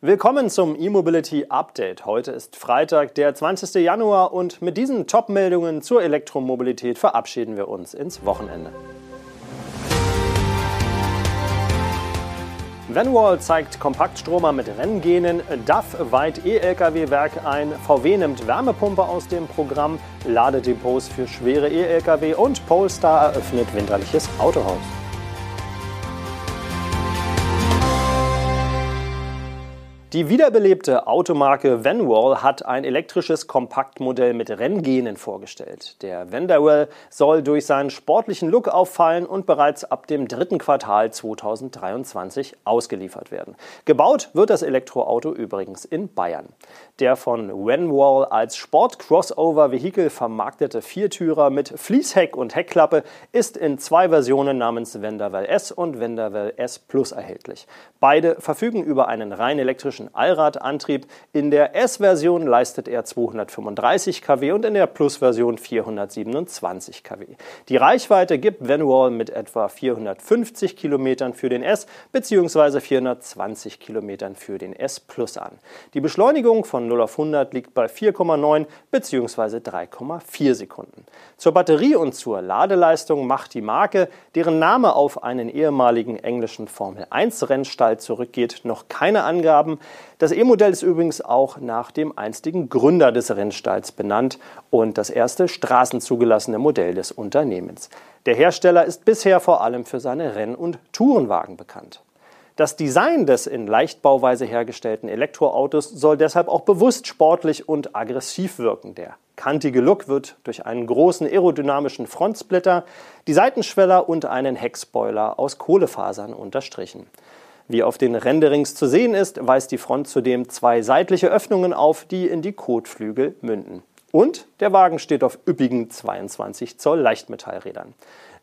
Willkommen zum E-Mobility Update. Heute ist Freitag, der 20. Januar und mit diesen Top-Meldungen zur Elektromobilität verabschieden wir uns ins Wochenende. Vanwall zeigt Kompaktstromer mit Renngenen, DAF weiht E-Lkw-Werk ein, VW nimmt Wärmepumpe aus dem Programm, Ladedepots für schwere E-Lkw und Polestar eröffnet winterliches Autohaus. Die wiederbelebte Automarke Vanwall hat ein elektrisches Kompaktmodell mit Renngenen vorgestellt. Der Vanderwell soll durch seinen sportlichen Look auffallen und bereits ab dem dritten Quartal 2023 ausgeliefert werden. Gebaut wird das Elektroauto übrigens in Bayern. Der von Vanwall als Sport-Crossover-Vehikel vermarktete Viertürer mit Fließheck und Heckklappe ist in zwei Versionen namens Vanderwell S und Vanderwell S Plus erhältlich. Beide verfügen über einen rein elektrischen elektrischen Allradantrieb. In der S-Version leistet er 235 kW und in der Plus-Version 427 kW. Die Reichweite gibt Vanwall mit etwa 450 Kilometern für den S bzw. 420 Kilometern für den S Plus an. Die Beschleunigung von 0 auf 100 liegt bei 4,9 bzw. 3,4 Sekunden. Zur Batterie und zur Ladeleistung macht die Marke, deren Name auf einen ehemaligen englischen Formel 1 Rennstall zurückgeht, noch keine Angaben. Das E-Modell ist übrigens auch nach dem einstigen Gründer des Rennstalls benannt und das erste straßenzugelassene Modell des Unternehmens. Der Hersteller ist bisher vor allem für seine Renn- und Tourenwagen bekannt. Das Design des in Leichtbauweise hergestellten Elektroautos soll deshalb auch bewusst sportlich und aggressiv wirken. Der kantige Look wird durch einen großen aerodynamischen Frontsplitter, die Seitenschweller und einen Heckspoiler aus Kohlefasern unterstrichen. Wie auf den Renderings zu sehen ist, weist die Front zudem zwei seitliche Öffnungen auf, die in die Kotflügel münden. Und der Wagen steht auf üppigen 22 Zoll Leichtmetallrädern.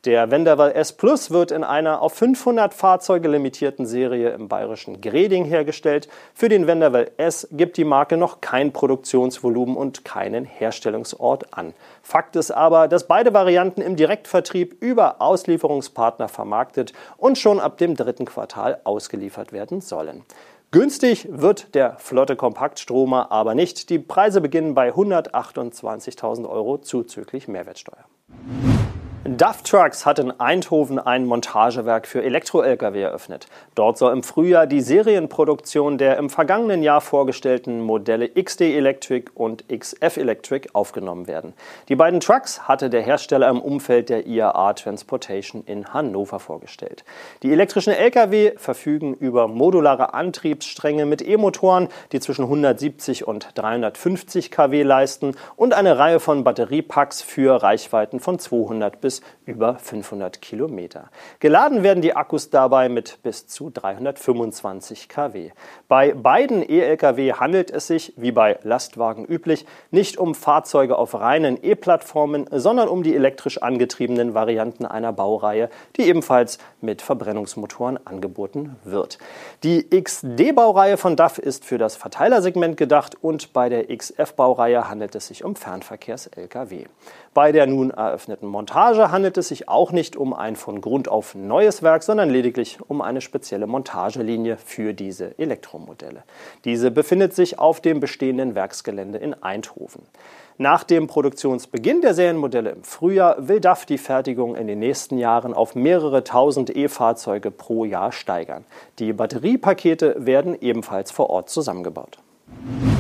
Der Wenderwall S Plus wird in einer auf 500 Fahrzeuge limitierten Serie im bayerischen Greding hergestellt. Für den Wenderwall S gibt die Marke noch kein Produktionsvolumen und keinen Herstellungsort an. Fakt ist aber, dass beide Varianten im Direktvertrieb über Auslieferungspartner vermarktet und schon ab dem dritten Quartal ausgeliefert werden sollen. Günstig wird der flotte Kompaktstromer aber nicht. Die Preise beginnen bei 128.000 Euro zuzüglich Mehrwertsteuer. DAF Trucks hat in Eindhoven ein Montagewerk für Elektro-Lkw eröffnet. Dort soll im Frühjahr die Serienproduktion der im vergangenen Jahr vorgestellten Modelle XD Electric und XF Electric aufgenommen werden. Die beiden Trucks hatte der Hersteller im Umfeld der IAA Transportation in Hannover vorgestellt. Die elektrischen Lkw verfügen über modulare Antriebsstränge mit E-Motoren, die zwischen 170 und 350 kW leisten und eine Reihe von Batteriepacks für Reichweiten von 200 bis über 500 Kilometer. Geladen werden die Akkus dabei mit bis zu 325 kW. Bei beiden E-Lkw handelt es sich, wie bei Lastwagen üblich, nicht um Fahrzeuge auf reinen E-Plattformen, sondern um die elektrisch angetriebenen Varianten einer Baureihe, die ebenfalls mit Verbrennungsmotoren angeboten wird. Die XD-Baureihe von DAF ist für das Verteilersegment gedacht und bei der XF-Baureihe handelt es sich um Fernverkehrs-Lkw. Bei der nun eröffneten Montage handelt es sich auch nicht um ein von Grund auf neues Werk, sondern lediglich um eine spezielle Montagelinie für diese Elektromodelle. Diese befindet sich auf dem bestehenden Werksgelände in Eindhoven. Nach dem Produktionsbeginn der Serienmodelle im Frühjahr will DAF die Fertigung in den nächsten Jahren auf mehrere tausend E-Fahrzeuge pro Jahr steigern. Die Batteriepakete werden ebenfalls vor Ort zusammengebaut.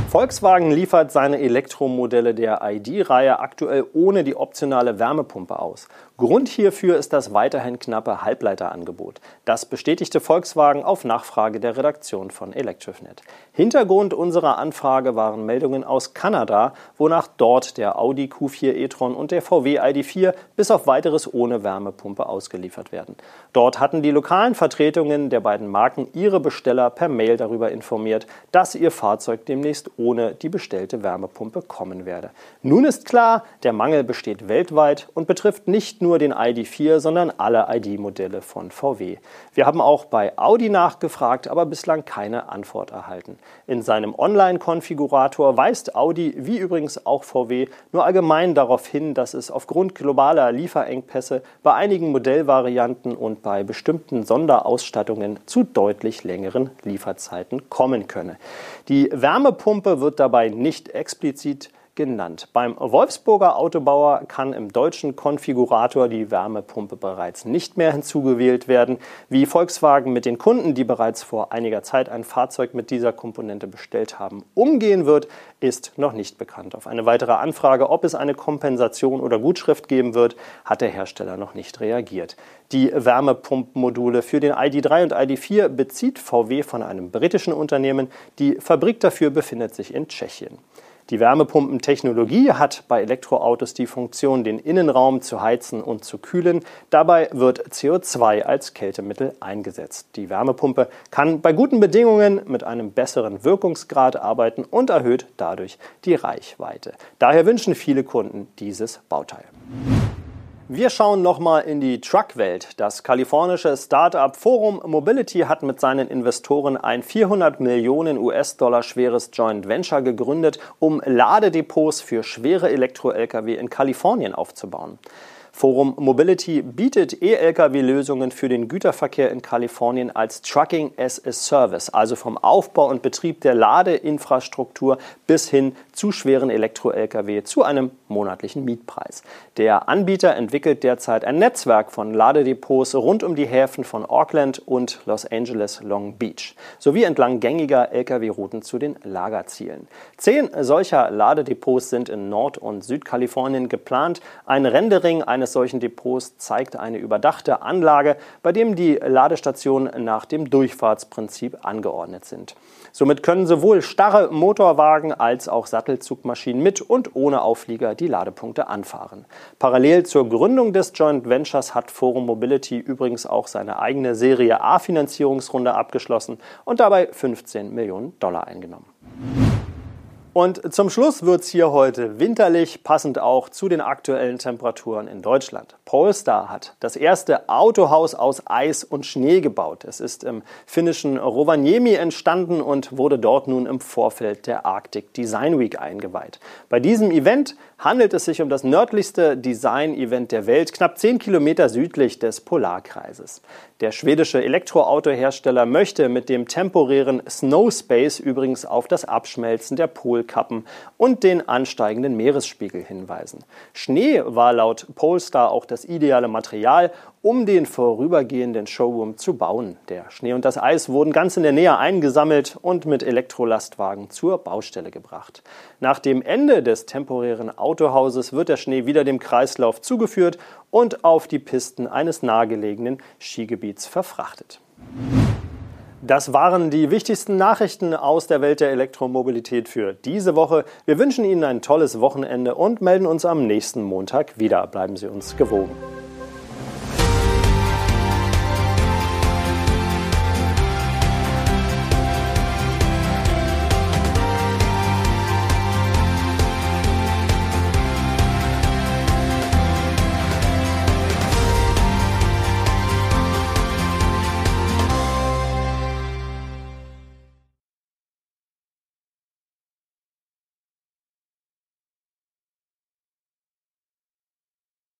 Volkswagen liefert seine Elektromodelle der ID-Reihe aktuell ohne die optionale Wärmepumpe aus. Grund hierfür ist das weiterhin knappe Halbleiterangebot. Das bestätigte Volkswagen auf Nachfrage der Redaktion von Electrifnet. Hintergrund unserer Anfrage waren Meldungen aus Kanada, wonach dort der Audi Q4 e-tron und der VW ID4 bis auf weiteres ohne Wärmepumpe ausgeliefert werden. Dort hatten die lokalen Vertretungen der beiden Marken ihre Besteller per Mail darüber informiert, dass ihr Fahrzeug demnächst ohne die bestellte Wärmepumpe kommen werde. Nun ist klar, der Mangel besteht weltweit und betrifft nicht nur den ID4, sondern alle ID-Modelle von VW. Wir haben auch bei Audi nachgefragt, aber bislang keine Antwort erhalten. In seinem Online-Konfigurator weist Audi, wie übrigens auch VW, nur allgemein darauf hin, dass es aufgrund globaler Lieferengpässe bei einigen Modellvarianten und bei bestimmten Sonderausstattungen zu deutlich längeren Lieferzeiten kommen könne. Die Wärmepumpe wird dabei nicht explizit genannt. Beim Wolfsburger Autobauer kann im deutschen Konfigurator die Wärmepumpe bereits nicht mehr hinzugewählt werden. Wie Volkswagen mit den Kunden, die bereits vor einiger Zeit ein Fahrzeug mit dieser Komponente bestellt haben, umgehen wird, ist noch nicht bekannt. Auf eine weitere Anfrage, ob es eine Kompensation oder Gutschrift geben wird, hat der Hersteller noch nicht reagiert. Die Wärmepumpenmodule für den ID3 und ID4 bezieht VW von einem britischen Unternehmen. Die Fabrik dafür befindet sich in Tschechien. Die Wärmepumpentechnologie hat bei Elektroautos die Funktion, den Innenraum zu heizen und zu kühlen. Dabei wird CO2 als Kältemittel eingesetzt. Die Wärmepumpe kann bei guten Bedingungen mit einem besseren Wirkungsgrad arbeiten und erhöht dadurch die Reichweite. Daher wünschen viele Kunden dieses Bauteil. Wir schauen nochmal in die Truckwelt. Das kalifornische Startup Forum Mobility hat mit seinen Investoren ein 400 Millionen US-Dollar schweres Joint Venture gegründet, um Ladedepots für schwere Elektro-Lkw in Kalifornien aufzubauen. Forum Mobility bietet E-Lkw-Lösungen für den Güterverkehr in Kalifornien als Trucking as a Service, also vom Aufbau und Betrieb der Ladeinfrastruktur bis hin zu schweren Elektro-Lkw zu einem monatlichen Mietpreis. Der Anbieter entwickelt derzeit ein Netzwerk von Ladedepots rund um die Häfen von Auckland und Los Angeles Long Beach sowie entlang gängiger Lkw-Routen zu den Lagerzielen. Zehn solcher Ladedepots sind in Nord- und Südkalifornien geplant. Ein Rendering eines solchen Depots zeigt eine überdachte Anlage, bei dem die Ladestationen nach dem Durchfahrtsprinzip angeordnet sind. Somit können sowohl starre Motorwagen als auch Sattelzugmaschinen mit und ohne Auflieger die Ladepunkte anfahren. Parallel zur Gründung des Joint Ventures hat Forum Mobility übrigens auch seine eigene Serie A Finanzierungsrunde abgeschlossen und dabei 15 Millionen Dollar eingenommen. Und zum Schluss wird es hier heute winterlich, passend auch zu den aktuellen Temperaturen in Deutschland. Polestar hat das erste Autohaus aus Eis und Schnee gebaut. Es ist im finnischen Rovaniemi entstanden und wurde dort nun im Vorfeld der Arctic Design Week eingeweiht. Bei diesem Event handelt es sich um das nördlichste Design-Event der Welt, knapp 10 Kilometer südlich des Polarkreises. Der schwedische Elektroautohersteller möchte mit dem temporären Snow Space übrigens auf das Abschmelzen der Polkappen und den ansteigenden Meeresspiegel hinweisen. Schnee war laut Polestar auch das ideale Material, um den vorübergehenden Showroom zu bauen. Der Schnee und das Eis wurden ganz in der Nähe eingesammelt und mit Elektrolastwagen zur Baustelle gebracht. Nach dem Ende des temporären Autohauses wird der Schnee wieder dem Kreislauf zugeführt und auf die Pisten eines nahegelegenen Skigebiets verfrachtet. Das waren die wichtigsten Nachrichten aus der Welt der Elektromobilität für diese Woche. Wir wünschen Ihnen ein tolles Wochenende und melden uns am nächsten Montag wieder. Bleiben Sie uns gewogen.